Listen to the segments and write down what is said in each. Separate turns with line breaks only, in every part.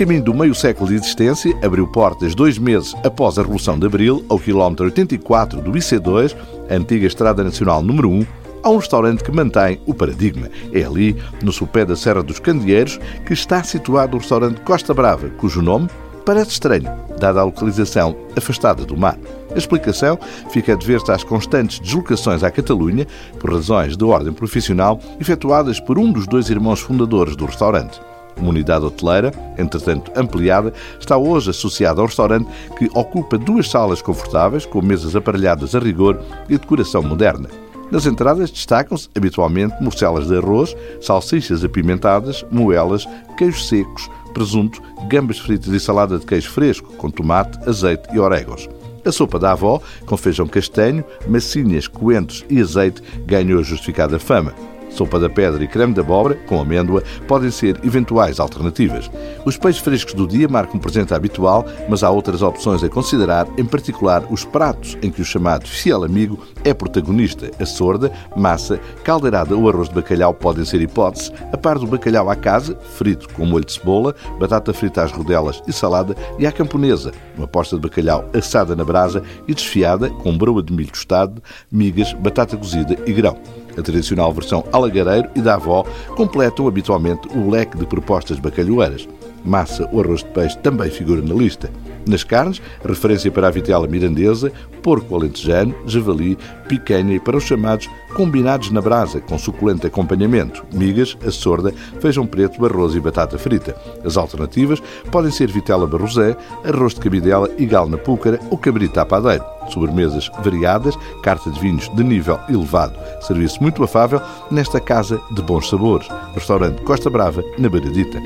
caminho do meio século de existência, abriu portas dois meses após a Revolução de Abril, ao quilómetro 84 do IC2, a antiga Estrada Nacional número 1, há um restaurante que mantém o paradigma. É ali, no sopé da Serra dos Candeeiros, que está situado o restaurante Costa Brava, cujo nome parece estranho, dada a localização afastada do mar. A explicação fica a dever-se às constantes deslocações à Catalunha, por razões de ordem profissional, efetuadas por um dos dois irmãos fundadores do restaurante. Uma unidade hoteleira, entretanto ampliada, está hoje associada ao restaurante que ocupa duas salas confortáveis, com mesas aparelhadas a rigor e decoração moderna. Nas entradas destacam-se habitualmente morcelas de arroz, salsichas apimentadas, moelas, queijos secos, presunto, gambas fritas e salada de queijo fresco, com tomate, azeite e orégãos. A sopa da avó, com feijão castanho, massinhas, coentros e azeite, ganhou a justificada fama. Sopa da pedra e creme de abóbora, com amêndoa, podem ser eventuais alternativas. Os peixes frescos do dia marcam um presente habitual, mas há outras opções a considerar, em particular os pratos em que o chamado fiel amigo é protagonista. A sorda, massa, caldeirada ou arroz de bacalhau podem ser hipóteses, a par do bacalhau à casa, frito com molho de cebola, batata frita às rodelas e salada, e à camponesa, uma posta de bacalhau assada na brasa e desfiada com broa de milho tostado, migas, batata cozida e grão. A tradicional versão alagareiro e da avó completam habitualmente o leque de propostas bacalhoeiras. Massa ou arroz de peixe também figura na lista. Nas carnes, referência para a vitela mirandesa, porco alentejano, javali, picanha e para os chamados combinados na brasa, com suculento acompanhamento, migas, a sorda, feijão preto, arroz e batata frita. As alternativas podem ser vitela barrosé, arroz de cabidela e gal na púcara ou cabrita a padeiro. Sobremesas variadas, carta de vinhos de nível elevado. Serviço muito afável nesta casa de bons sabores. Restaurante Costa Brava, na Beiradita.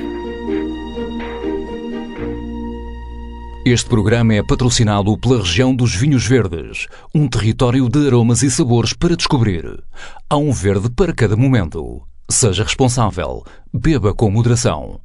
Este programa é patrocinado pela região dos Vinhos Verdes, um território de aromas e sabores para descobrir. Há um verde para cada momento. Seja responsável. Beba com moderação.